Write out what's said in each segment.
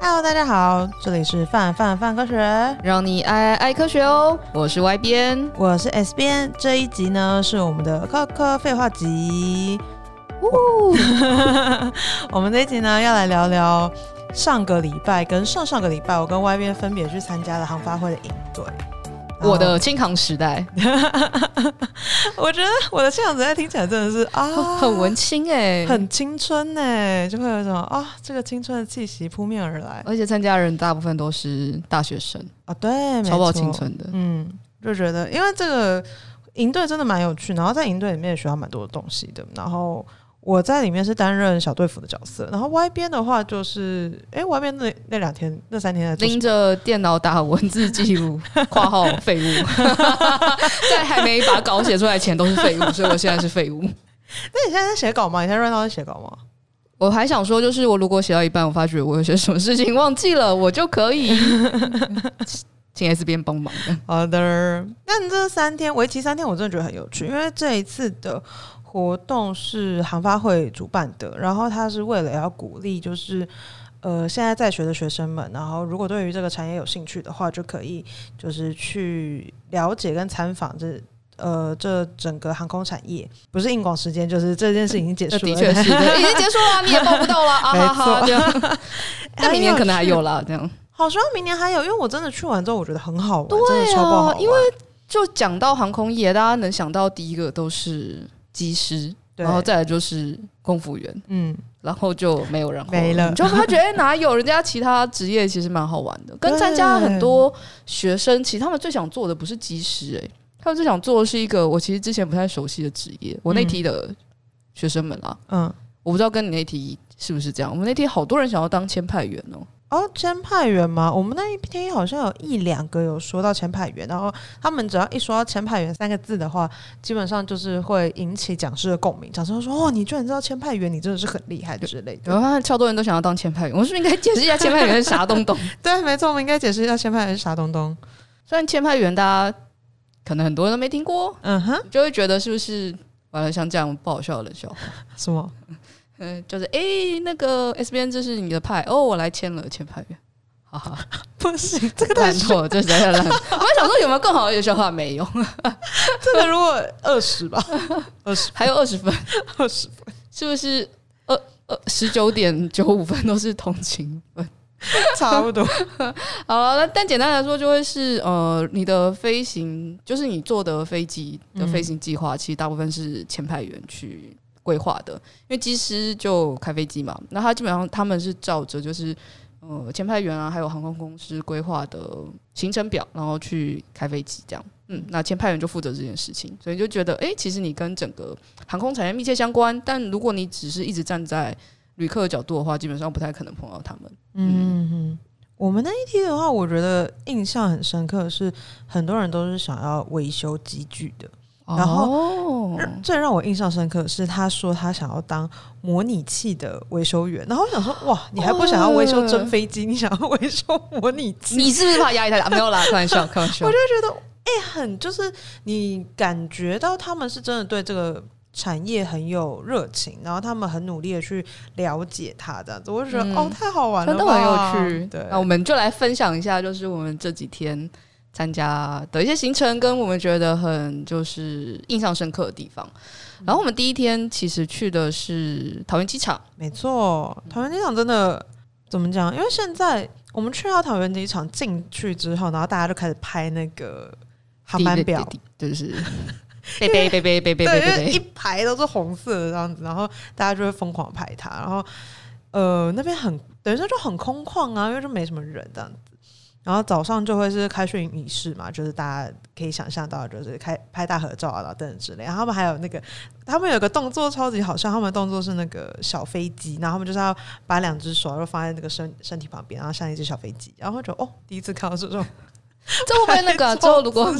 Hello，大家好，这里是范范范科学，让你爱爱科学哦。我是 Y 边，我是 S 边。这一集呢是我们的科科废话集。呜，我们这一集呢要来聊聊上个礼拜跟上上个礼拜，我跟 Y 边分别去参加了航发会的营队。我的清航时代，我觉得我的清航时代听起来真的是啊，很文青哎、欸，很青春哎、欸，就会有一种啊，这个青春的气息扑面而来。而且参加人大部分都是大学生。啊，对，超爆青春的，嗯，就觉得因为这个营队真的蛮有趣，然后在营队里面也学到蛮多的东西的，然后。我在里面是担任小队服的角色，然后外边的话就是，哎、欸、，Y 编那那两天那三天拎着电脑打文字记录，括号废物，在还没把稿写出来前都是废物，所以我现在是废物。那你现在在写稿吗？你现在 run 到在写稿吗？我还想说，就是我如果写到一半，我发觉我有些什么事情忘记了，我就可以请 S 边帮忙的。好的，那你这三天为期三天，我真的觉得很有趣，因为这一次的。活动是航发会主办的，然后他是为了要鼓励，就是呃现在在学的学生们，然后如果对于这个产业有兴趣的话，就可以就是去了解跟参访这呃这整个航空产业。不是硬广时间，就是这件事已经结束了，的确是已经结束了，你也报不到了啊！好好，这样，但明年可能还有了，这样。好，希望明年还有，因为我真的去完之后，我觉得很好玩，对真的超爆好玩。因为就讲到航空业，大家能想到第一个都是。机师，然后再来就是空服员，嗯，然后就没有人没了，就发觉哎，哪有人家其他职业其实蛮好玩的，跟参加很多学生，其实他们最想做的不是机师，哎，他们最想做的是一个我其实之前不太熟悉的职业。我那批的学生们啊，嗯，我不知道跟你那梯是不是这样，我们那天好多人想要当签派员哦。哦，签派员吗？我们那一天好像有一两个有说到签派员，然后他们只要一说到签派员三个字的话，基本上就是会引起讲师的共鸣。讲师说：“哦，你居然知道签派员，你真的是很厉害之类的。”然后发现超多人都想要当签派员，我是不是应该解释一下签派员是啥东东？对，没错，我们应该解释一下签派员是啥东东。虽然签派员大家可能很多人都没听过，嗯哼，就会觉得是不是完了像这样不好笑的笑话？什么？嗯，就是哎、欸，那个 S B N 这是你的派哦，我来签了签派员，哈哈，不行，这个太错，这实在太烂。我还想说有没有更好的一个笑话，没有。这个如果二十吧，二十还有二十分，二十分是不是？二二十九点九五分都是同情分，差不多。好了，那但简单来说，就会是呃，你的飞行就是你坐的飞机的飞行计划，其实大部分是前派员去。规划的，因为机师就开飞机嘛，那他基本上他们是照着就是呃前派员啊，还有航空公司规划的行程表，然后去开飞机这样。嗯，那前派员就负责这件事情，所以就觉得哎、其实你跟整个航空产业密切相关。但如果你只是一直站在旅客的角度的话，基本上不太可能碰到他们。嗯哼，我们那一梯的话，我觉得印象很深刻是很多人都是想要维修机具的。然后最让我印象深刻的是，他说他想要当模拟器的维修员。然后我想说，哇，你还不想要维修真飞机，你想要维修模拟器？你是不是怕压力太大？没有啦，开玩笑，开玩笑。我就觉得，哎、欸，很就是你感觉到他们是真的对这个产业很有热情，然后他们很努力的去了解它，这样子，我就觉得、嗯、哦，太好玩了，真的很有趣。对，那我们就来分享一下，就是我们这几天。参加的一些行程，跟我们觉得很就是印象深刻的地方。然后我们第一天其实去的是桃园机场，没错，桃园机场真的怎么讲？因为现在我们去到桃园机场进去之后，然后大家就开始拍那个航班表，就是。背背背背背背背背，一排都是红色的这样子，然后大家就会疯狂拍它，然后呃那边很等于说就很空旷啊，因为就没什么人这样子，然后早上就会是开训仪式嘛，就是大家可以想象到，就是开拍大合照啊，等等之类。然后他们还有那个，他们有个动作超级好笑，他们的动作是那个小飞机，然后他们就是要把两只手都放在那个身身体旁边，然后像一只小飞机。然后就哦，第一次看到这种，这会不会那个之后如果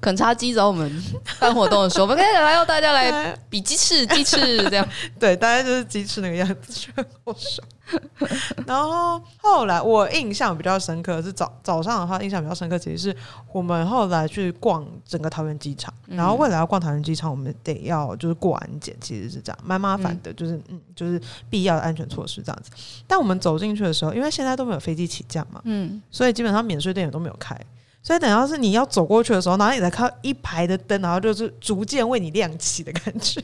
肯叉机找我们办活动的时候，我们可以来要大家来比鸡翅，鸡翅这样。对，大家就是鸡翅那个样子，就很好笑。然后后来我印象比较深刻是早早上的话，印象比较深刻其实是我们后来去逛整个桃园机场，嗯、然后未来要逛桃园机场，我们得要就是过安检，其实是这样，蛮麻烦的，就是嗯，就是必要的安全措施这样子。但我们走进去的时候，因为现在都没有飞机起降嘛，嗯，所以基本上免税店也都没有开，所以等到是你要走过去的时候，然后你才看一排的灯，然后就是逐渐为你亮起的感觉。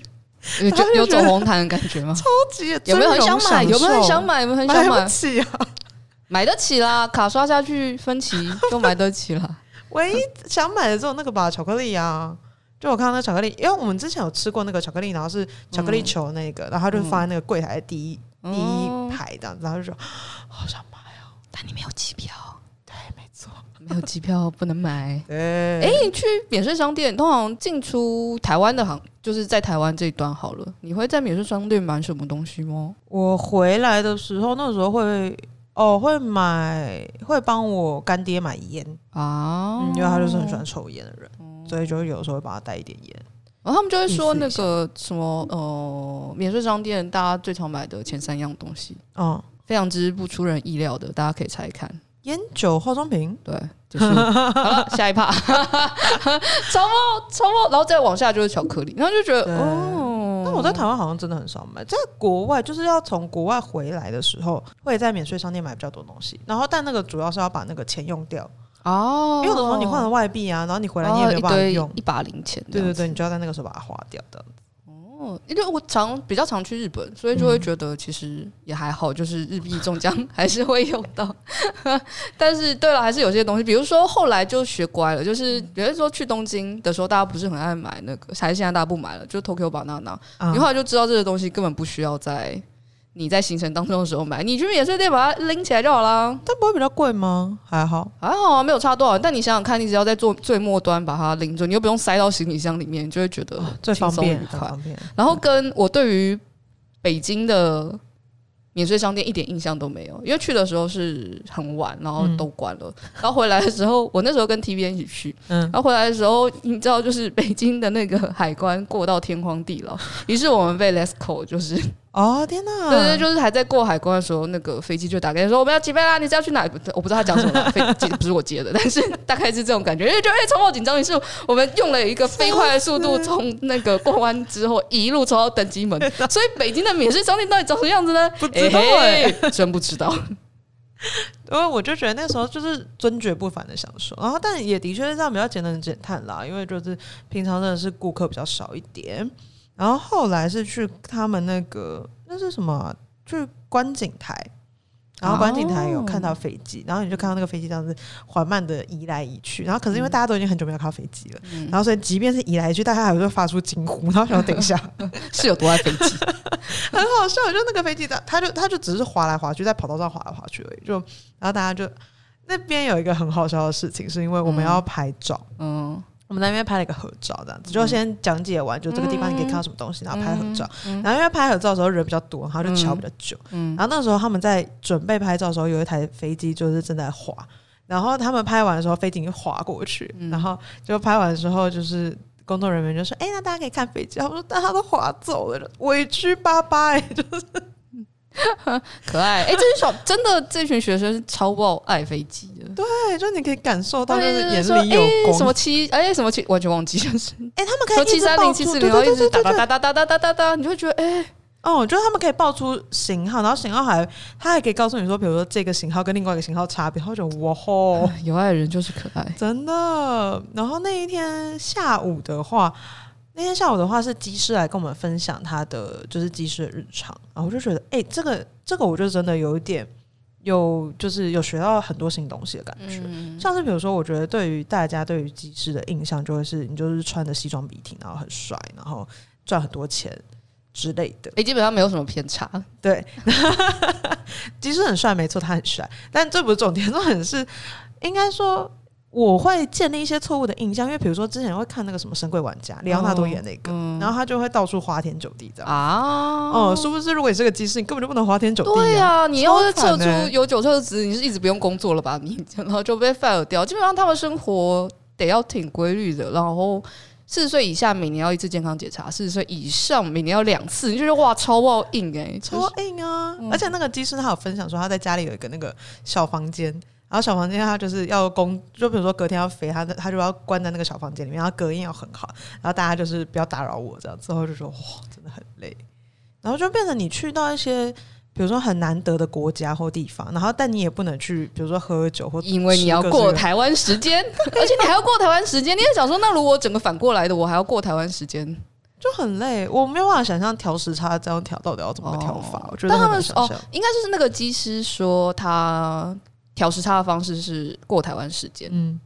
有有走红毯的感觉吗？超级有没有很想买？有没有很想买？有没有很想买？买得起啊！买得起啦，卡刷下去分期就买得起了。唯一想买的只有那个吧，巧克力啊！就我看到那巧克力，因为我们之前有吃过那个巧克力，然后是巧克力球那个，嗯、然后他就放在那个柜台的第一、嗯、第一排这样子，然后就说好想买哦，但你没有机票。没有机票不能买。哎对，你去免税商店，通常进出台湾的行，就是在台湾这一端好了。你会在免税商店买什么东西吗？我回来的时候，那时候会哦，会买，会帮我干爹买烟啊、嗯，因为他就是很喜欢抽烟的人，嗯、所以就有时候会帮他带一点烟。然后他们就会说那个什么呃，免税商店大家最常买的前三样东西，嗯，非常之不出人意料的，大家可以猜一看。烟酒化妆品，对，就是。好了，下一趴，超模超模，然后再往下就是巧克力，然后就觉得，哦，那我在台湾好像真的很少买，在国外就是要从国外回来的时候，会在免税商店买比较多东西，然后但那个主要是要把那个钱用掉。哦，因为有的时候你换了外币啊，然后你回来你也没有办法用一,一把零钱，对对对，你就要在那个时候把它花掉的。哦，因为我常比较常去日本，所以就会觉得其实也还好，就是日币中奖 还是会用到。但是对了，还是有些东西，比如说后来就学乖了，就是比如说去东京的时候，大家不是很爱买那个，还是现在大家不买了，就 Tokyo Banana，你后来就知道这个东西根本不需要在。你在行程当中的时候买，你去免税店把它拎起来就好了。它不会比较贵吗？还好，还好啊，没有差多少。但你想想看，你只要在做最末端把它拎住，你又不用塞到行李箱里面，你就会觉得最方便、愉快。然后跟我对于北京的免税商店一点印象都没有，因为去的时候是很晚，然后都关了。嗯、然后回来的时候，我那时候跟 T B 一起去，嗯，然后回来的时候，你知道，就是北京的那个海关过到天荒地老，于是我们被 Let's 就是。哦天哪！对对，就是还在过海关的时候，那个飞机就打给他说我们要起飞啦，你是要去哪？我不知道他讲什么，飞机不是我接的，但是大概是这种感觉，因为就哎，超冒紧张。于是我们用了一个飞快的速度，从那个过关之后一路冲到登机门。所以北京的免税商店到底长什么样子呢？不知道哎、欸，真不知道。因为我就觉得那时候就是尊爵不凡的享受，然后但也的确是这样比较简单的减碳啦，因为就是平常真的是顾客比较少一点。然后后来是去他们那个那是什么、啊？去观景台，然后观景台有看到飞机，哦、然后你就看到那个飞机这样子缓慢的移来移去。然后可是因为大家都已经很久没有看到飞机了，嗯、然后所以即便是移来移去，大家还会发出惊呼，然后想要等一下 是有多爱飞机，很好笑。就那个飞机它它就它就只是滑来滑去，在跑道上滑来滑去而已。就然后大家就那边有一个很好笑的事情，是因为我们要拍照，嗯。嗯我们在那边拍了一个合照，这样子就先讲解完，就这个地方你可以看到什么东西，然后拍合照。然后因为拍合照的时候人比较多，然后就乔比较久。然后那时候他们在准备拍照的时候，有一台飞机就是正在滑，然后他们拍完的时候，飞机就滑过去，然后就拍完的时候，就是工作人员就说：“哎，那大家可以看飞机。”他们说：“但他都滑走了，委屈巴巴。”哎，就是。可爱哎、欸，这群小真的这群学生是超爆爱飞机的，对，就你可以感受到就是眼里有光。欸、什么七哎、欸、什么七完全忘记了是哎、欸，他们可以七三零七四零，然后一直哒哒哒哒哒哒哒哒哒，你就会觉得哎、欸、哦，我觉得他们可以报出型号，然后型号还他还可以告诉你说，比如说这个型号跟另外一个型号差别，然后就哇吼，有爱的人就是可爱，真的。然后那一天下午的话。那天下午的话是机师来跟我们分享他的就是机师的日常，然后我就觉得，哎、欸，这个这个我就真的有一点有就是有学到很多新东西的感觉。嗯、像是比如说，我觉得对于大家对于机师的印象就会是你就是穿着西装笔挺，然后很帅，然后赚很多钱之类的。哎、欸，基本上没有什么偏差。对，机师很帅，没错，他很帅，但这不是重点，重点是应该说。我会建立一些错误的印象，因为比如说之前会看那个什么《神鬼玩家》，李奥纳多演那个，嗯、然后他就会到处花天酒地这样啊。哦、嗯，殊不知如果你是个机师，你根本就不能花天酒地、啊。对呀、啊，你要是撤出有酒测值，你是一直不用工作了吧？你然后就被 fire 掉。基本上他们生活得要挺规律的，然后四十岁以下每年要一次健康检查，四十岁以上每年要两次，你就觉得哇，超爆硬哎、欸，超硬啊！嗯、而且那个机师他有分享说，他在家里有一个那个小房间，然后小房间他就是要工，就比如说隔天要飞，他他就要关在那个小房间里面，然后隔音要很好，然后大家就是不要打扰我这样，之后就说哇，真的很累，然后就变成你去到一些。比如说很难得的国家或地方，然后但你也不能去，比如说喝酒或因为你要过台湾时间，而且你还要过台湾时间，你也想说，那如果整个反过来的，我还要过台湾时间，就很累。我没有办法想象调时差这样调到底要怎么调法。哦、我觉得他们哦，应该就是那个机师说他调时差的方式是过台湾时间，嗯。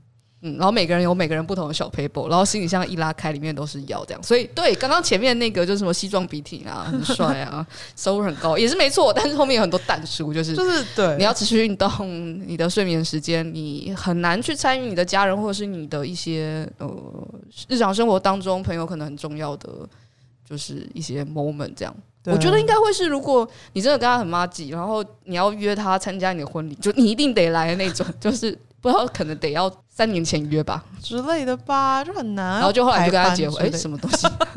嗯，然后每个人有每个人不同的小 paper，然后行李箱一拉开，里面都是药，这样。所以对，刚刚前面那个就是什么西装笔挺啊，很帅啊，收入很高，也是没错。但是后面有很多淡书，就是就是对，你要持续运动，你的睡眠时间，你很难去参与你的家人或者是你的一些呃日常生活当中朋友可能很重要的就是一些 moment 这样。我觉得应该会是，如果你真的跟他很妈吉，然后你要约他参加你的婚礼，就你一定得来的那种，就是。不知道可能得要三年前约吧之类的吧，就很难。然后就后来就跟他结婚，哎、欸，什么东西？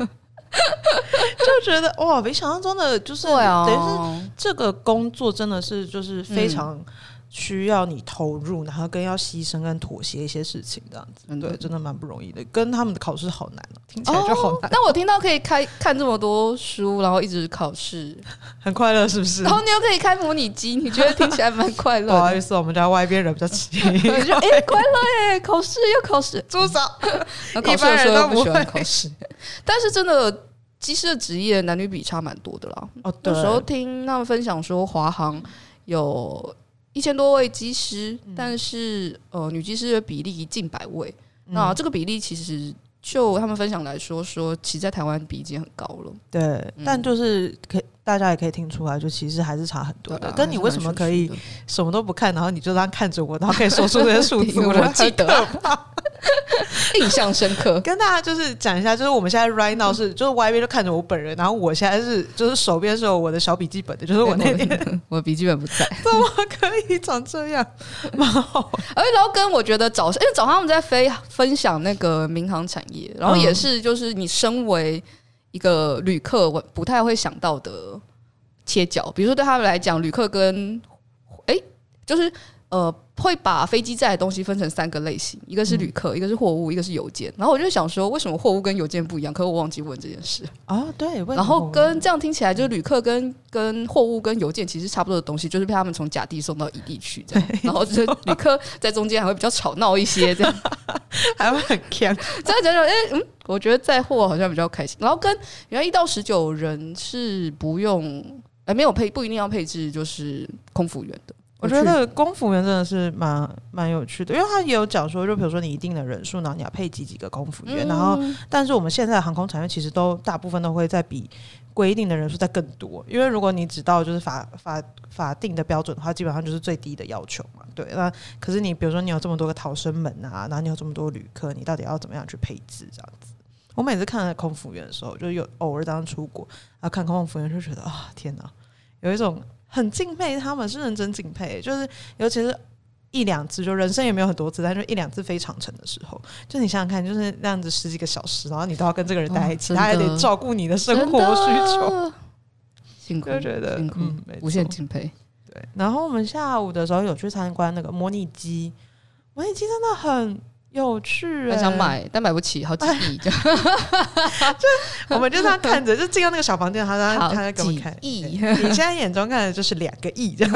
就觉得哇，没想到中的就是，对啊，等于是这个工作真的是就是非常。嗯需要你投入，然后更要牺牲跟妥协一些事情，这样子，嗯、对，真的蛮不容易的。跟他们的考试好难，听起来就好难。但我听到可以开看这么多书，然后一直考试，很快乐，是不是？然后你又可以开模拟机，你觉得听起来蛮快乐？不好意思，我们家外边人比较奇，哎、欸，快乐耶！考试又考试，至少考试的时候又不喜欢考试。但是真的，机师的职业男女比差蛮多的啦。哦，对。有时候听他们分享说，华航有。一千多位机师，但是呃，女机师的比例近百位。嗯、那这个比例其实就他们分享来说，说其实在台湾比已经很高了。对，嗯、但就是可以。大家也可以听出来，就其实还是差很多的。但你为什么可以什么都不看，然后你就这样看着我，然后可以说出这些数字？我记得，印象深刻。跟大家就是讲一下，就是我们现在 right now 是，就是外边就看着我本人，然后我现在是，就是手边是有我的小笔记本的，就是我那边我 笔记本不在，怎么可以长这样？蛮好。而且然后跟我觉得早上，因为早上我们在飞分享那个民航产业，然后也是就是你身为。一个旅客我不太会想到的切角，比如说对他们来讲，旅客跟哎、欸，就是呃，会把飞机载的东西分成三个类型，一个是旅客，嗯、一个是货物，一个是邮件。然后我就想说，为什么货物跟邮件不一样？可是我忘记问这件事啊。对，然后跟这样听起来，就是旅客跟跟货物跟邮件其实差不多的东西，就是被他们从甲地送到乙地去这样。然后就是旅客在中间还会比较吵闹一些，这样还会很锵。再讲讲，哎，嗯。我觉得载货好像比较开心，然后跟原来一到十九人是不用，哎，没有配，不一定要配置，就是空服员的。我觉得空服员真的是蛮蛮有趣的，因为他也有讲说，就比如说你一定的人数，然后你要配几几个空服员，嗯、然后但是我们现在的航空产业其实都大部分都会在比规定的人数在更多，因为如果你只到就是法法法定的标准的话，基本上就是最低的要求嘛。对，那可是你比如说你有这么多个逃生门啊，然后你有这么多旅客，你到底要怎么样去配置这样子？我每次看空服员的时候，就有偶尔当出国，然后看空服员就觉得啊，天哪，有一种很敬佩他们，是认真敬佩。就是尤其是一两次，就人生也没有很多次，但就一两次飞长程的时候，就你想想看，就是那样子十几个小时，然后你都要跟这个人待在一起，哦、他还得照顾你的生活需求，辛苦，就觉得辛苦，嗯、无限敬佩。对，然后我们下午的时候有去参观那个模拟机，模拟机真的很。有趣、欸，很想买，但买不起，好几亿。就 我们就这样看着，就进到那个小房间，他 在他在给我们看亿。你现在眼中看的就是两个亿这样。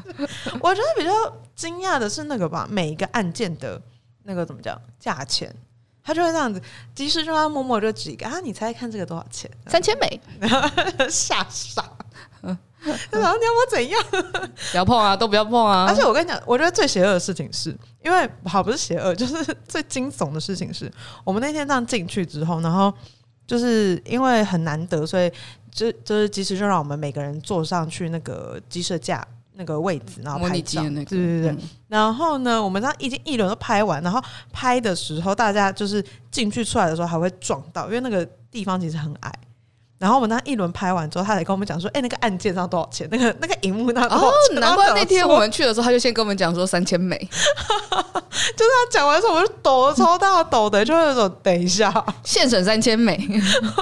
我觉得比较惊讶的是那个吧，每一个按键的那个怎么讲价钱，他就会这样子，即使就他默默就指一个啊，你猜看这个多少钱？三千美，吓傻。然后你要我怎样？不要碰啊，都不要碰啊！而且我跟你讲，我觉得最邪恶的事情是，因为好不是邪恶，就是最惊悚的事情是，我们那天这样进去之后，然后就是因为很难得，所以就就是即使就让我们每个人坐上去那个机设架那个位置，然后拍照，对对对。嗯、然后呢，我们这样已经一轮都拍完，然后拍的时候，大家就是进去出来的时候还会撞到，因为那个地方其实很矮。然后我们那一轮拍完之后，他才跟我们讲说：“哎、欸，那个按键上多少钱？那个那个荧幕那多少钱？”哦，难怪那天我们去的时候，他就先跟我们讲说三千美。就是他讲完之后，我就抖了超大抖的，就会有种等一下现省三千美。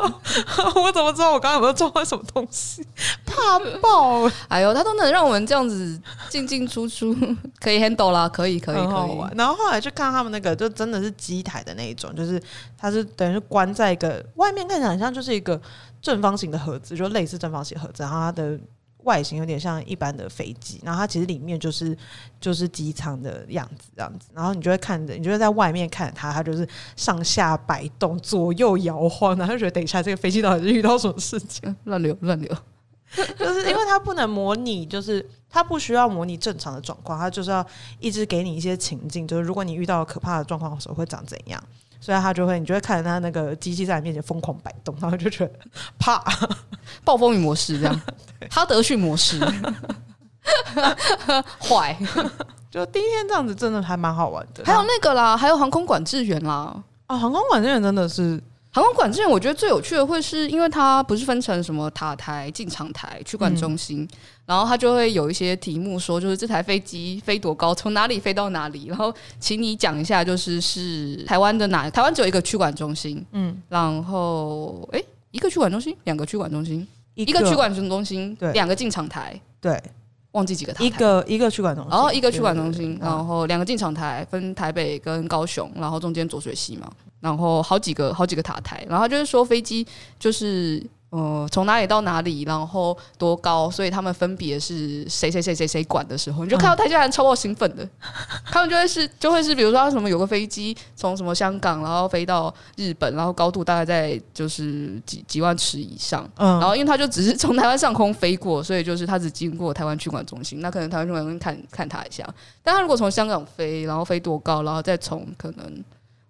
我怎么知道我刚刚有没有撞坏什么东西？怕爆！哎呦，他都能让我们这样子进进出出，可以 handle 啦，可以可以可以。然后后来就看他们那个，就真的是机台的那一种，就是它是等于是关在一个外面，看起来很像就是一个。正方形的盒子，就类似正方形盒子，然后它的外形有点像一般的飞机，然后它其实里面就是就是机舱的样子，这样子，然后你就会看着，你就会在外面看它，它就是上下摆动、左右摇晃，然后就觉得等一下这个飞机到底是遇到什么事情？乱 流乱流，就是因为它不能模拟，就是它不需要模拟正常的状况，它就是要一直给你一些情境，就是如果你遇到可怕的状况的时候会长怎样。所以他就会，你就会看着他那个机器在你面前疯狂摆动，然后就觉得怕，暴风雨模式这样，哈德逊模式，坏，就第一天这样子真的还蛮好玩的。还有那个啦，还有航空管制员啦，啊，航空管制员真的是。航空管制员，我觉得最有趣的会是因为它不是分成什么塔台、进场台、区管中心，嗯、然后它就会有一些题目说，就是这台飞机飞多高，从哪里飞到哪里，然后请你讲一下，就是是台湾的哪？台湾只有一个区管中心，嗯，然后哎，一个区管中心，两个区管中心，一个区管中心，对，两个进场台，对，忘记几个台，一个一个区管中心，然后一个区管中心，然后两个进场台，分台北跟高雄，然后中间浊水溪嘛。然后好几个好几个塔台，然后就是说飞机就是呃从哪里到哪里，然后多高，所以他们分别是谁谁谁谁谁管的时候，你就看到台下人超爆兴奋的，他们就会是就会是比如说什么有个飞机从什么香港然后飞到日本，然后高度大概在就是几几万尺以上，嗯。然后因为他就只是从台湾上空飞过，所以就是他只经过台湾区管中心，那可能台湾区管中心看看他一下，但他如果从香港飞，然后飞多高，然后再从可能。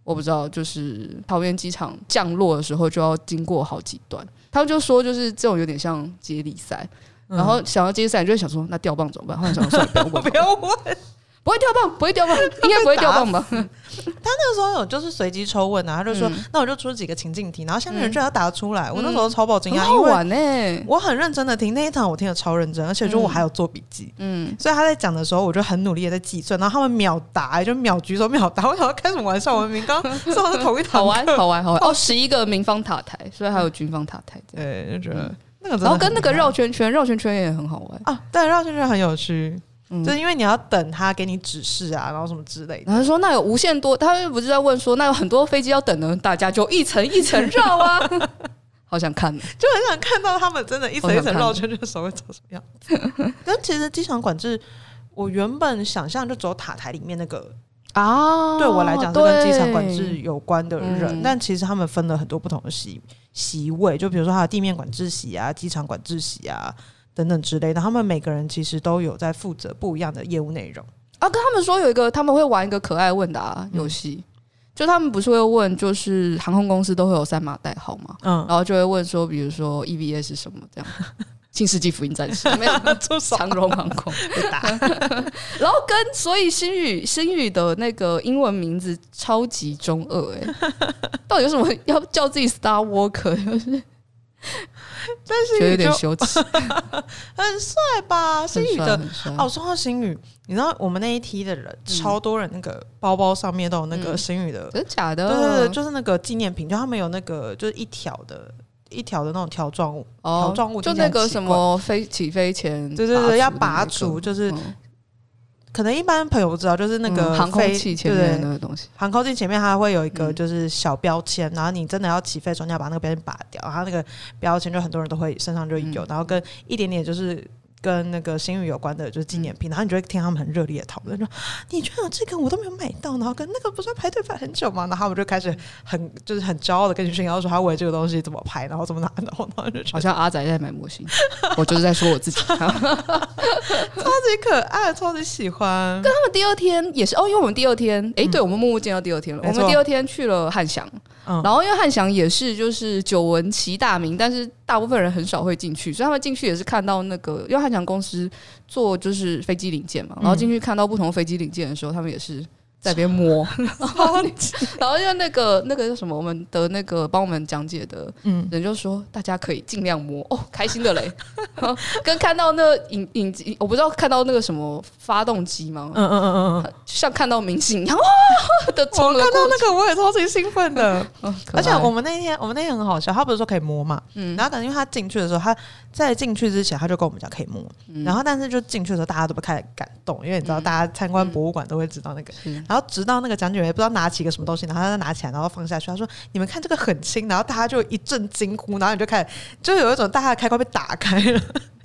我不知道，就是桃园机场降落的时候就要经过好几段，他们就说就是这种有点像接力赛，嗯、然后想要接力赛，你就会想说那掉棒怎么办？后来想说，不要问，不要问。不会掉棒，不会掉棒，应该不会掉棒吧？他那个时候有就是随机抽问啊，他就说，那我就出几个情境题，然后下面人就要答出来。我那时候超爆惊讶，好玩呢！我很认真的听那一堂，我听得超认真，而且就我还有做笔记。嗯，所以他在讲的时候，我就很努力的在计算，然后他们秒答，就秒举手秒答。我想要开什么玩笑？我们明刚上的同一堂，好玩，好玩，好玩。哦，十一个民方塔台，所以还有军方塔台。对，就觉得那个，然后跟那个绕圈圈，绕圈圈也很好玩啊。对，绕圈圈很有趣。嗯、就是因为你要等他给你指示啊，然后什么之类的。然后说那有无限多，他又不是在问说那有很多飞机要等呢，大家就一层一层绕啊，好想看，就很想看到他们真的一层一层绕圈圈的时候会长什么样子。但其实机场管制，我原本想象就只有塔台里面那个啊，对我来讲是跟机场管制有关的人，嗯、但其实他们分了很多不同的席席位，就比如说还有地面管制席啊，机场管制席啊。等等之类的，他们每个人其实都有在负责不一样的业务内容啊。跟他们说有一个，他们会玩一个可爱问答游戏，嗯、就他们不是会问，就是航空公司都会有三码代号嘛，嗯，然后就会问说，比如说 EVA 是什么这样，新世纪福音战士没有，长荣航空打，然后跟所以星宇星宇的那个英文名字超级中二哎、欸，到底有什么要叫自己 Star Walker 就是？但是有点羞耻，很帅吧？星宇的哦，说到星宇，你知道我们那一梯的人、嗯、超多人，那个包包上面都有那个星宇的，真的假的？对对对，就是那个纪念品，就他们有那个就是一条的，一条的那种条状物，条状物就那个什么飞起飞前，对对对，要拔除，就是。嗯可能一般朋友不知道，就是那个航空器前面那个东西，航空器前面它会有一个就是小标签，然后你真的要起飞的时候，你要把那个标签拔掉，然后那个标签就很多人都会身上就有，然后跟一点点就是。跟那个星宇有关的，就是纪念品，然后你就会听他们很热烈的讨论，说你居然有这个，我都没有买到，然后跟那个不是要排队排很久吗？然后我就开始很就是很骄傲的跟你炫耀说，他为这个东西怎么排，然后怎么拿，然后然后就好像阿仔在买模型，我就是在说我自己，超级可爱，超级喜欢。跟他们第二天也是哦，因为我们第二天，哎、欸，对，我们默默见到第二天了，嗯、我们第二天去了汉翔。嗯、然后因为汉翔也是就是久闻其大名，但是大部分人很少会进去，所以他们进去也是看到那个，因为汉翔公司做就是飞机零件嘛，然后进去看到不同飞机零件的时候，他们也是在那边摸，然 后然后就那个那个叫什么，我们的那个帮我们讲解的人就说，大家可以尽量摸。哦，开心的嘞，跟看到那个影影机，我不知道看到那个什么发动机吗？嗯嗯嗯嗯，像看到明星一样，的我看到那个我也超级兴奋的，而且我们那天我们那天很好笑，他不是说可以摸嘛，嗯，然后等因为他进去的时候，他在进去之前他就跟我们讲可以摸，然后但是就进去的时候大家都不开始感动，因为你知道大家参观博物馆都会知道那个。然后直到那个讲解员也不知道拿起一个什么东西，然后他再拿起来，然后放下去。他说：“你们看这个很轻。”然后大家就一阵惊呼，然后你就开始，就有一种大家的开关被打开了，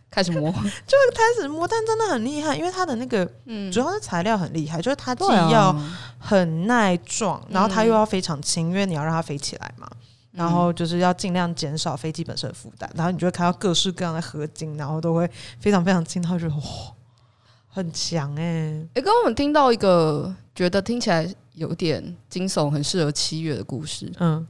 开始摸，就开始摸。但真的很厉害，因为它的那个，嗯，主要是材料很厉害，就是它既要很耐撞，然后它又要非常轻，因为你要让它飞起来嘛。然后就是要尽量减少飞机本身的负担。然后你就会看到各式各样的合金，然后都会非常非常轻。然后就哇。很强哎、欸！哎、欸，刚刚我们听到一个觉得听起来有点惊悚、很适合七月的故事。嗯，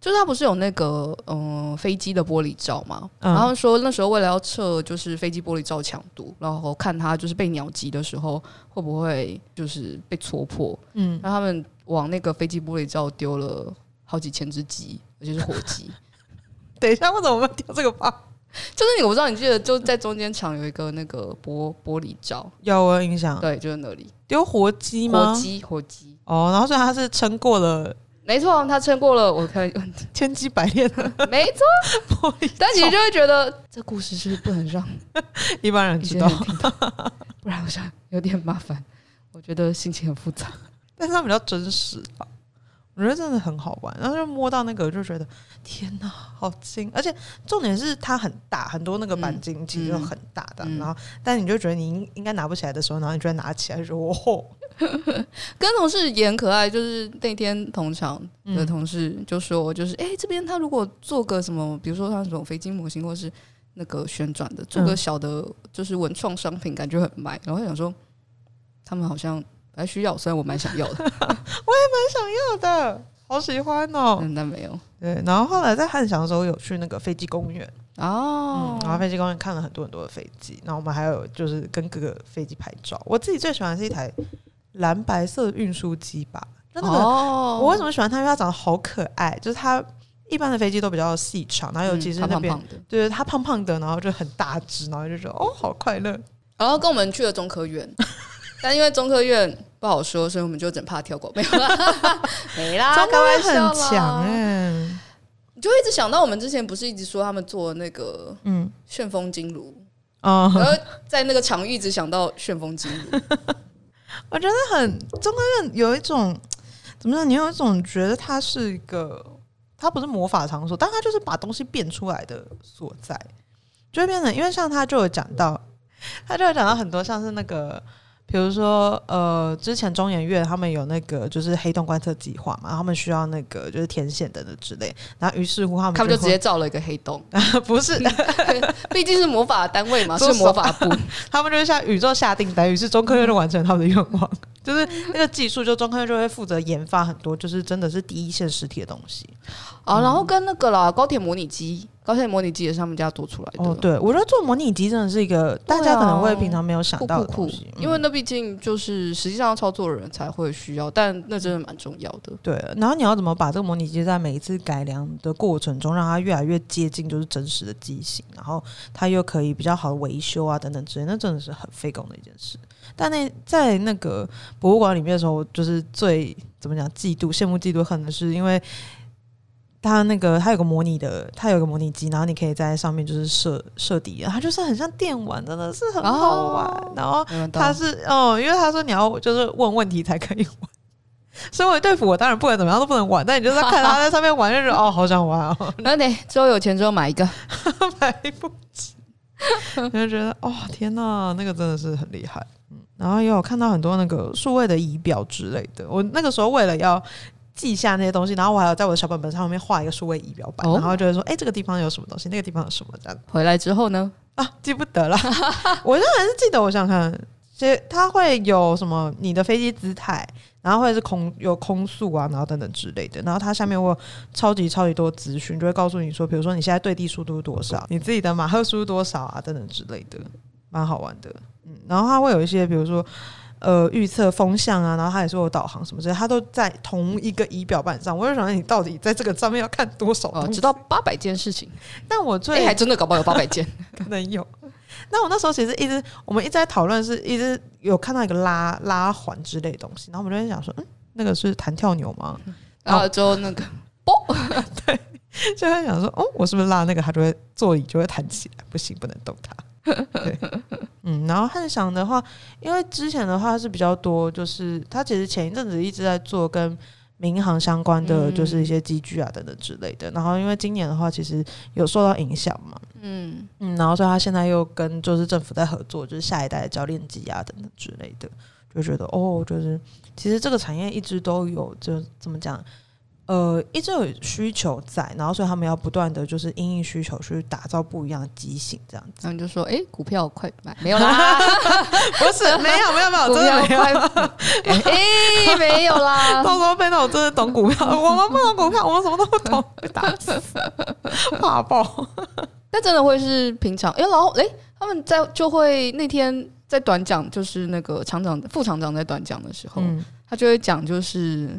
就是他不是有那个嗯飞机的玻璃罩嘛？嗯、然后说那时候为了要测就是飞机玻璃罩强度，然后看它就是被鸟击的时候会不会就是被戳破。嗯，然后他们往那个飞机玻璃罩丢了好几千只鸡，而且是火鸡。等一下，为什么我们丢这个包？就是你，我不知道你记得就在中间墙有一个那个玻玻璃罩，有我有印象。对，就是那里丢活鸡吗？活鸡，活鸡。哦，然后所以他是撑过了，没错，他撑过了。我看 千机百炼的，没错。玻璃，但其实就会觉得这故事是不是不能让一般人知道，不然我想有点麻烦。我觉得心情很复杂，但是它比较真实吧。我觉得真的很好玩，然后就摸到那个，就觉得天哪，好轻！而且重点是它很大，很多那个钣金其实就很大的。嗯嗯、然后，但你就觉得你应应该拿不起来的时候，然后你就会拿起来，就说哦。跟同事也很可爱，就是那天同场的同事就说，就是哎、欸，这边他如果做个什么，比如说像什么飞机模型，或是那个旋转的，做个小的，就是文创商品，感觉很卖。然后他想说，他们好像。还需要，虽然我蛮想要的，我也蛮想要的，好喜欢哦。嗯，但没有。对，然后后来在汉翔的时候有去那个飞机公园哦、嗯，然后飞机公园看了很多很多的飞机，然后我们还有就是跟各个飞机拍照。我自己最喜欢的是一台蓝白色运输机吧，就那个、哦、我为什么喜欢它？因为它长得好可爱，就是它一般的飞机都比较细长，然后尤其是那边、对，它胖胖的，然后就很大只，然后就觉得哦，好快乐。然后跟我们去了中科院。但因为中科院不好说，所以我们就整怕跳过，没有啦，没啦，中科院很强哎，你就一直想到我们之前不是一直说他们做那个嗯。旋风金炉啊，然后在那个场域一直想到旋风金炉，我觉得很中科院有一种怎么说？你有一种觉得它是一个，它不是魔法场所，但它就是把东西变出来的所在，就会变成因为像他就有讲到，他就有讲到很多像是那个。比如说，呃，之前中研院他们有那个就是黑洞观测计划嘛，他们需要那个就是天线等等之类，然后于是乎他们他们就直接造了一个黑洞，不是，毕竟是魔法单位嘛，是。魔法部，他们就是向宇宙下订单，于是中科院就完成他们的愿望，就是那个技术，就中科院就会负责研发很多，就是真的是第一线实体的东西。啊，然后跟那个啦，高铁模拟机。高铁模拟机也是他们家做出来的。哦，对，我觉得做模拟机真的是一个大家可能会平常没有想到的东西，因为那毕竟就是实际上操作的人才会需要，但那真的蛮重要的。对，然后你要怎么把这个模拟机在每一次改良的过程中，让它越来越接近就是真实的机型，然后它又可以比较好的维修啊等等之类，那真的是很费工的一件事。但那在那个博物馆里面的时候，就是最怎么讲，嫉妒、羡慕、嫉妒、恨的是因为。它那个，它有个模拟的，它有个模拟机，然后你可以在上面就是射射敌，它就是很像电玩，真的是很好玩。哦、然后它是哦，因为他说你要就是问问题才可以玩，所以我对付我当然不管怎么样都不能玩，但你就是看他在上面玩，就是哦，好想玩哦。那你之后有钱之后买一个，买不起，你就觉得哦天哪，那个真的是很厉害。嗯，然后也有看到很多那个数位的仪表之类的，我那个时候为了要。记下那些东西，然后我还要在我的小本本上面画一个数位仪表板，哦、然后就会说，哎、欸，这个地方有什么东西，那个地方有什么这样。回来之后呢？啊，记不得了。我现在还是记得，我想看，其实它会有什么你的飞机姿态，然后或者是空有空速啊，然后等等之类的。然后它下面会有超级超级多资讯，就会告诉你说，比如说你现在对地速度是多少，你自己的马赫数多少啊，等等之类的，蛮好玩的。嗯，然后它会有一些，比如说。呃预测风向啊，然后它也说有导航什么之类，它都在同一个仪表板上。我就想，你到底在这个上面要看多少？哦，直到八百件事情。但我最、欸、还真的搞不好有八百件，可能有。那我那时候其实一直，我们一直在讨论，是一直有看到一个拉拉环之类的东西，然后我们就在想说，嗯，那个是弹跳牛吗？然后就那个，啵，对，就在想说，哦，我是不是拉那个，它就会座椅就会弹起来？不行，不能动它。对，嗯，然后汉翔的话，因为之前的话是比较多，就是他其实前一阵子一直在做跟民航相关的，就是一些机具啊等等之类的。然后因为今年的话，其实有受到影响嘛，嗯嗯，然后所以他现在又跟就是政府在合作，就是下一代的教练机啊等等之类的，就觉得哦，就是其实这个产业一直都有，就怎么讲？呃，一直有需求在，然后所以他们要不断的就是因应需求去打造不一样的机型，这样子。然后你就说，哎、欸，股票快买，没有啦，不是，没有，没有，没有，真的没有，哎、欸，没有啦。到时候被那种真的懂股票，我们不懂股票，我们什么都不懂，被打死，怕爆。那真的会是平常，哎、欸，然后哎，他们在就会那天在短讲，就是那个厂长、副厂长在短讲的时候，嗯、他就会讲，就是。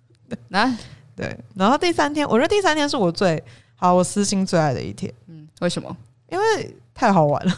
呐。那对，然后第三天，我觉得第三天是我最好，我私心最爱的一天。嗯，为什么？因为太好玩了。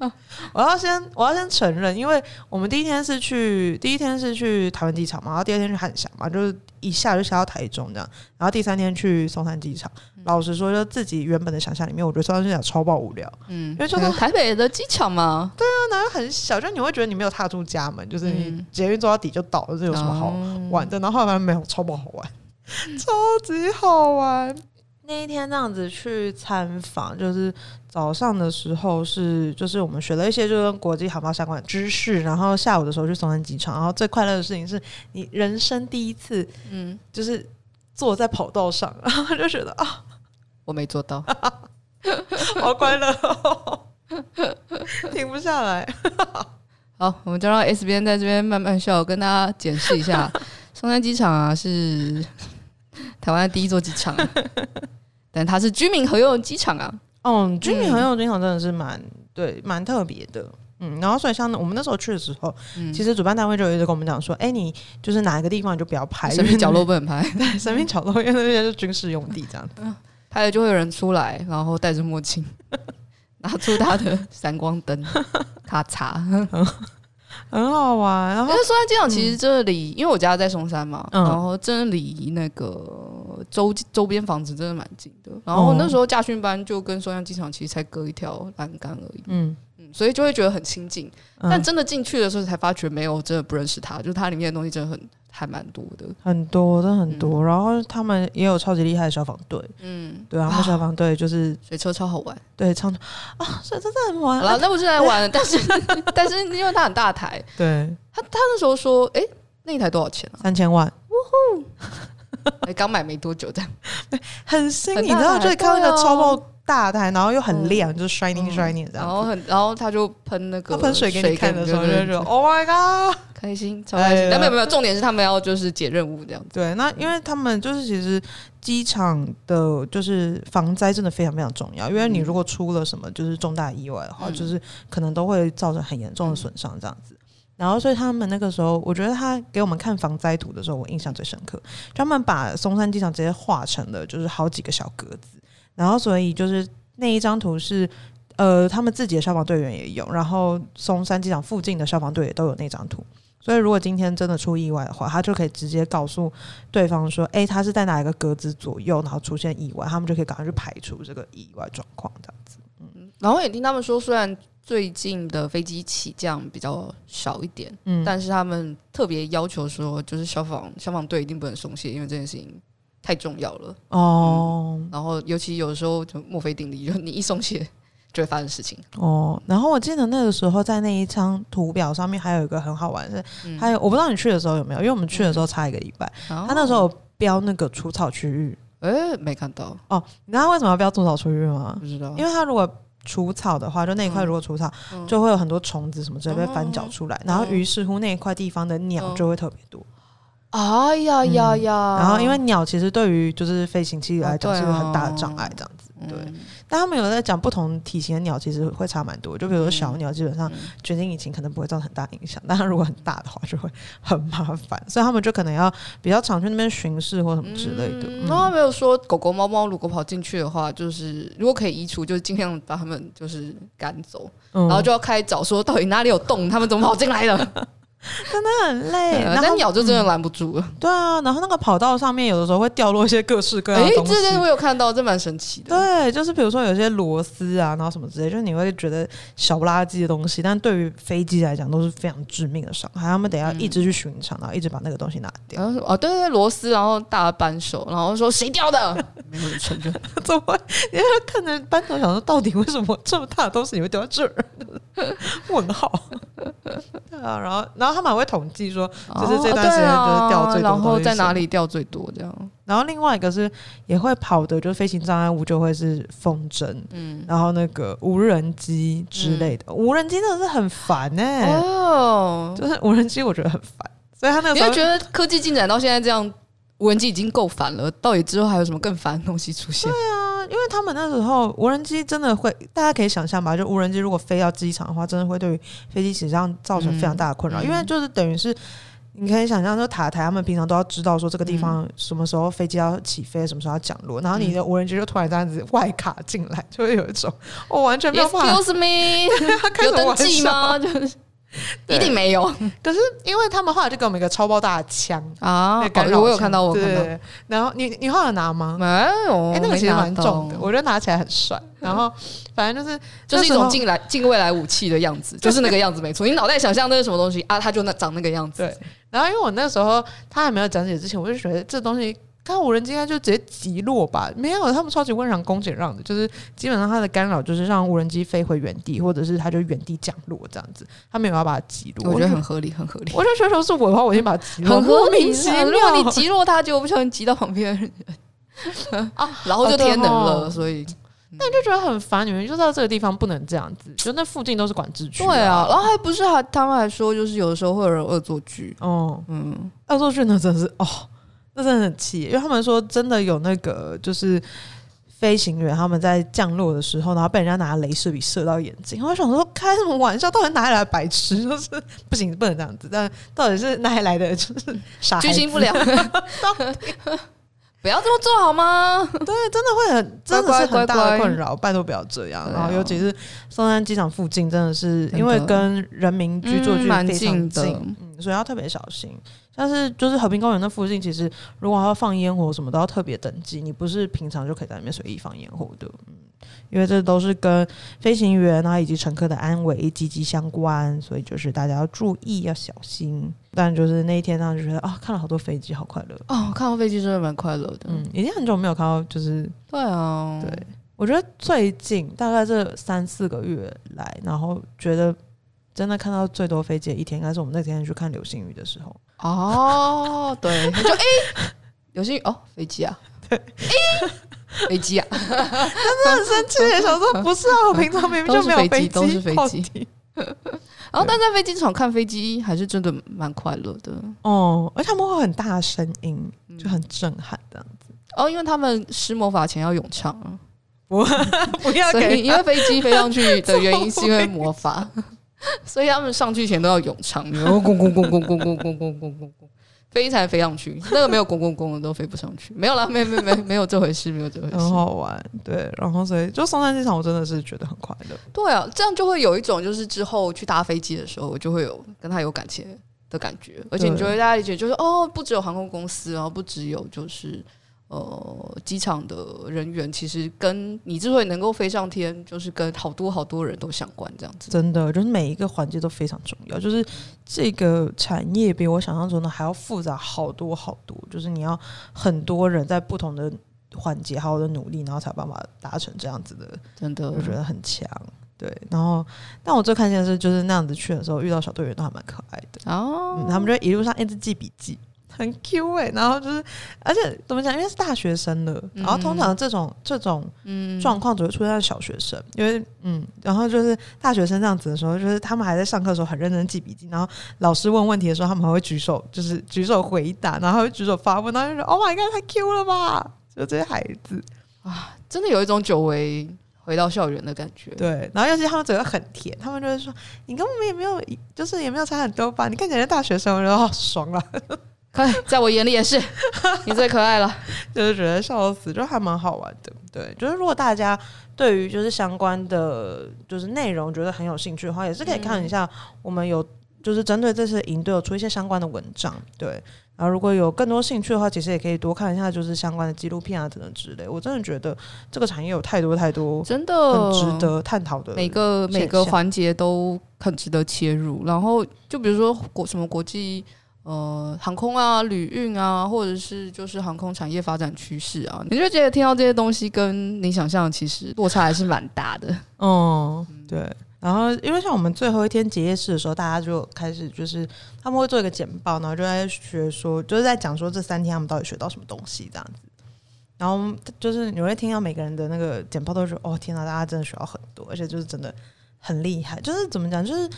我要先，我要先承认，因为我们第一天是去，第一天是去台湾机场嘛，然后第二天去汉翔嘛，就是一下就下到台中这样，然后第三天去松山机场。嗯、老实说，就自己原本的想象里面，我觉得松山机场超爆无聊。嗯，因为就是台北的机场嘛。对啊，哪有很小，就你会觉得你没有踏出家门，就是你捷运坐到底就倒了，这有什么好玩的？然后后来没有，超爆好玩，超级好玩。那一天这样子去参访，就是早上的时候是，就是我们学了一些就跟国际航班相关的知识，然后下午的时候去松山机场，然后最快乐的事情是你人生第一次，嗯，就是坐在跑道上，然后就觉得啊，我没做到，好快乐哦，停不下来。好，我们就让 S 边在这边慢慢笑，跟大家解释一下，松山机场啊是。台湾的第一座机场，但它是居民合用的机场啊。嗯，居民合用的机场真的是蛮对，蛮特别的。嗯，然后所以像我们那时候去的时候，嗯、其实主办单位就一直跟我们讲说，哎、欸，你就是哪一个地方你就不要拍，神秘角落不能拍，对，神秘角落因为那边是军事用地这样子。嗯、拍了就会有人出来，然后戴着墨镜，拿出他的闪光灯，咔嚓。很好玩，然后因为松山机场其实这里，嗯、因为我家在松山嘛，嗯、然后真的离那个周周边房子真的蛮近的。然后那时候驾训班就跟松山机场其实才隔一条栏杆而已，嗯嗯，所以就会觉得很亲近。嗯、但真的进去的时候才发觉，没有真的不认识他，就是它里面的东西真的很。还蛮多的，很多，真的很多。嗯、然后他们也有超级厉害的消防队，嗯，对啊，他们消防队就是水车超好玩，对，超啊，水车真的很玩。好了，那不是来玩的，但是 但是因为它很大台，对，他他那时候说，哎、欸，那一台多少钱啊？三千万，呜呼，哎，刚买没多久这样，对，很新，你知道，就看那个超爆。大台，然后又很亮，就是 shining shining 这样。然后很，然后他就喷那个喷水给你看的时候，就觉得 Oh my god，开心，超开心。但没有没有，重点是他们要就是解任务这样子。对，那因为他们就是其实机场的，就是防灾真的非常非常重要。因为你如果出了什么就是重大意外的话，就是可能都会造成很严重的损伤这样子。然后所以他们那个时候，我觉得他给我们看防灾图的时候，我印象最深刻。他们把松山机场直接画成了就是好几个小格子。然后，所以就是那一张图是，呃，他们自己的消防队员也有，然后松山机场附近的消防队也都有那张图。所以，如果今天真的出意外的话，他就可以直接告诉对方说：“哎，他是在哪一个格子左右，然后出现意外，他们就可以赶快去排除这个意外状况。”这样子。嗯，然后也听他们说，虽然最近的飞机起降比较少一点，嗯，但是他们特别要求说，就是消防消防队一定不能松懈，因为这件事情。太重要了。哦、嗯，然后尤其有时候就墨菲定律，就你一松懈，就会发生事情。哦，然后我记得那个时候在那一张图表上面还有一个很好玩的是，嗯、还有我不知道你去的时候有没有，因为我们去的时候差一个礼拜，嗯、他那时候标那个除草区域，哎、欸，没看到。哦。你知道为什么要标除草区域吗？不知道，因为他如果除草的话，就那一块如果除草，嗯、就会有很多虫子什么之类被翻搅出来，嗯、然后于是乎那一块地方的鸟就会特别多。哎呀呀呀！然后因为鸟其实对于就是飞行器来讲是个很大的障碍，这样子。对，但他们有在讲不同体型的鸟，其实会差蛮多。就比如说小鸟，基本上卷进引擎可能不会造成很大影响，但它如果很大的话，就会很麻烦。所以他们就可能要比较常去那边巡视或什么之类的。然后没有说狗狗、猫猫如果跑进去的话，就是如果可以移除，就尽量把它们就是赶走，然后就要开始找说到底哪里有洞，他们怎么跑进来的。真的很累，那鸟就真的拦不住了。对啊，然后那个跑道上面有的时候会掉落一些各式各样的东西。哎，这件我有看到，这蛮神奇的。对，就是比如说有些螺丝啊，然后什么之类，就是你会觉得小不拉几的东西，但对于飞机来讲都是非常致命的伤害。他们得要一直去巡场，然后一直把那个东西拿掉。然后说哦，对对，螺丝，然后大扳手，然后说谁掉的？没有人承认。怎么会？因为看着扳手，想说到底为什么这么大的东西你会掉在这儿？问号。对啊，然后然后。他们还会统计说，就是这段时间就是掉最多，然后在哪里掉最多这样。然后另外一个是也会跑的，就是飞行障碍物就会是风筝，嗯，然后那个无人机之类的，无人机真的是很烦哎，哦，就是无人机我觉得很烦，所以他那个时候觉得科技进展到现在这样，无人机已经够烦了，到底之后还有什么更烦的东西出现？对啊。因为他们那时候无人机真的会，大家可以想象吧，就无人机如果飞到机场的话，真的会对于飞机起上造成非常大的困扰。嗯、因为就是等于是，你可以想象，就塔台他们平常都要知道说这个地方什么时候飞机要起飞，什么时候要降落，然后你的无人机就突然这样子外卡进来，就会有一种我完全没有办法。Excuse me，有登记吗？就是。一定没有，可是因为他们后来就给我们一个超爆大的枪啊，我有看到，我看到。然后你你后来拿吗？没有，哎，那个其实蛮重的，我觉得拿起来很帅。然后反正就是就是一种近来近未来武器的样子，就是那个样子没错。你脑袋想象那是什么东西啊？它就那长那个样子。对。然后因为我那时候他还没有讲解之前，我就觉得这东西。看无人机应该就直接击落吧？没有，他们超级温良恭俭让的，就是基本上它的干扰就是让无人机飞回原地，或者是它就原地降落这样子。他没有要把它击落，我觉得很合理，很合理。我就觉得是我的话，我先把它击落，很合理。如果你击落它，就不小心击到旁边的人 啊，然后就天能了。所以，那你就觉得很烦。你们就知道这个地方不能这样子，就那附近都是管制区。对啊，然后还不是还他们还说，就是有的时候会有人恶作剧。哦，嗯，恶作剧呢，真是哦。那真的很气，因为他们说真的有那个就是飞行员他们在降落的时候，然后被人家拿镭射笔射到眼睛。我想说开什么玩笑，到底哪里来的白痴？就是不行，不能这样子。但到底是哪里来的？就是傻，居心不良。不要这么做好吗？对，真的会很，真的是很大的困扰。拜托不要这样。然后尤其是松山机场附近，真的是因为跟人民居住区非常近，嗯，所以要特别小心。但是就是和平公园那附近，其实如果要放烟火什么，都要特别登记。你不是平常就可以在那边随意放烟火的，嗯，因为这都是跟飞行员啊以及乘客的安危息息相关，所以就是大家要注意，要小心。但就是那一天呢，就觉得啊，看了好多飞机，好快乐哦！看到飞机真的蛮快乐的，嗯，已经很久没有看到，就是对啊，对，我觉得最近大概这三四个月来，然后觉得真的看到最多飞机的一天，应该是我们那天去看流星雨的时候。哦，对，就哎，流星雨哦，飞机啊，对，哎，飞机啊，真的很生气，想说不是啊，我平常明明就没有飞机，都是飞机。然后，但在飞机场看飞机还是真的蛮快乐的哦，而且他们会很大的声音，就很震撼这样子。哦，因为他们施魔法前要咏唱，不 不要给，因为飞机飞上去的原因 是因为魔法。所以他们上去前都要咏唱，然后咣咣咣咣咣咣咣咣咣咣飞才飞上去，那个没有咣咣咣的都飞不上去。没有啦，没没没没有这回事，没有这回事。很好玩，对。然后所以就松山机场，我真的是觉得很快乐。对啊，这样就会有一种就是之后去搭飞机的时候，我就会有跟他有感情的感觉，而且你就会大家理解，就是哦，不只有航空公司，然后不只有就是。呃，机场的人员其实跟你之所以能够飞上天，就是跟好多好多人都相关，这样子。真的，就是每一个环节都非常重要。就是这个产业比我想象中的还要复杂好多好多。就是你要很多人在不同的环节好好的努力，然后才有办法达成这样子的，真的我觉得很强。对，然后但我最开心的是，就是那样子去的时候遇到小队员都还蛮可爱的哦、嗯，他们就一路上一直记笔记。很 Q 哎、欸，然后就是，而且怎么讲？因为是大学生了，然后通常这种、嗯、这种状况只会出现在小学生，因为嗯，然后就是大学生这样子的时候，就是他们还在上课的时候很认真记笔记，然后老师问问题的时候，他们还会举手，就是举手回答，然后还会举手发问，然后就说 “Oh my god，太 Q 了吧！”就这些孩子啊，真的有一种久违回到校园的感觉。对，然后尤其他们嘴会很甜，他们就会说：“你根本也没有，就是也没有差很多吧？你看起来是大学生，我觉得好爽啊！”可在我眼里也是，你最可爱了，就是觉得笑死，就还蛮好玩的。对，就是如果大家对于就是相关的就是内容觉得很有兴趣的话，也是可以看一下我们有就是针对这次营队有出一些相关的文章。对，然后如果有更多兴趣的话，其实也可以多看一下就是相关的纪录片啊等等之类。我真的觉得这个产业有太多太多真的很值得探讨的，每个每个环节都很值得切入。然后就比如说国什么国际。呃，航空啊，旅运啊，或者是就是航空产业发展趋势啊，你就觉得听到这些东西跟你想象其实落差还是蛮大的。嗯，对。然后因为像我们最后一天结业式的时候，大家就开始就是他们会做一个简报，然后就在学说，就是在讲说这三天他们到底学到什么东西这样子。然后就是你会听到每个人的那个简报，都说哦天哪，大家真的学到很多，而且就是真的很厉害。就是怎么讲，就是。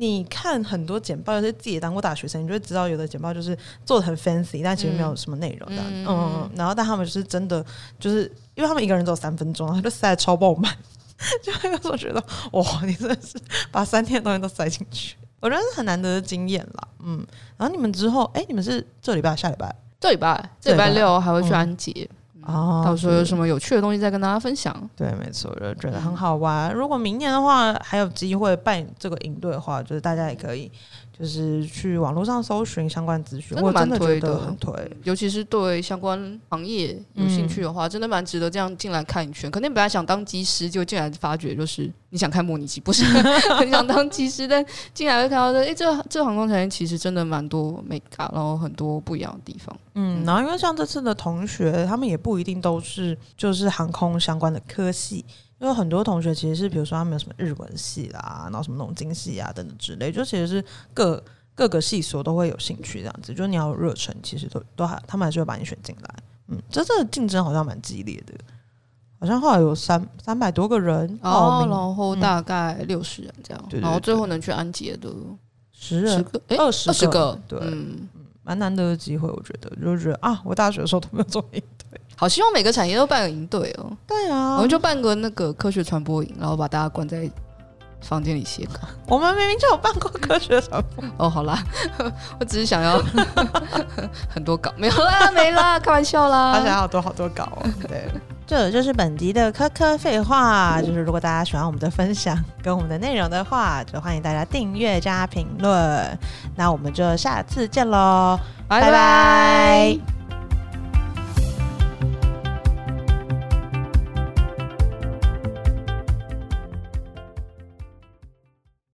你看很多简报，有些自己也当过大学生，你就会知道有的简报就是做的很 fancy，但其实没有什么内容的。嗯，嗯，然后但他们就是真的，就是因为他们一个人只有三分钟，他就塞的超爆满，就那个时候觉得哇，你真的是把三天的东西都塞进去，我觉得是很难得的经验啦。嗯，然后你们之后，哎、欸，你们是这礼拜、下礼拜、这礼拜、这礼拜六还会去安吉。嗯哦，到时候有什么有趣的东西再跟大家分享。对，没错，就觉得很好玩。如果明年的话还有机会办这个营队的话，就是大家也可以。就是去网络上搜寻相关资讯，我真的觉得很推，尤其是对相关行业有兴趣的话，嗯、真的蛮值得这样进来看一圈。肯定本来想当机师，就进来发觉就是你想看模拟机，不是 很想当机师，但进来会看到说，哎、欸，这这航空产业其实真的蛮多美感，然后很多不一样的地方。嗯，然后因为像这次的同学，他们也不一定都是就是航空相关的科系。因为很多同学其实是，比如说他们有什么日文系啦，然后什么农经系啊等等之类，就其实是各各个系所都会有兴趣这样子。就是你要有热忱，其实都都还他们还是会把你选进来。嗯，这这个竞争好像蛮激烈的，好像后来有三三百多个人哦，然后大概六十人这样，嗯、然后最后能去安捷的十人、十个、欸、二十个，二十个，对，嗯，蛮难得的机会，我觉得，就是觉得啊，我大学的时候都没有做营队。好，希望每个产业都办个营队哦。对啊，我们就办个那个科学传播营，然后把大家关在房间里写稿。我们明明就有办过科学传播。哦，好啦，我只是想要很多稿，没有啦，没啦，开玩笑啦。他想要好多好多稿哦。对，这就是本集的科科废话。就是如果大家喜欢我们的分享跟我们的内容的话，就欢迎大家订阅加评论。那我们就下次见喽，拜拜。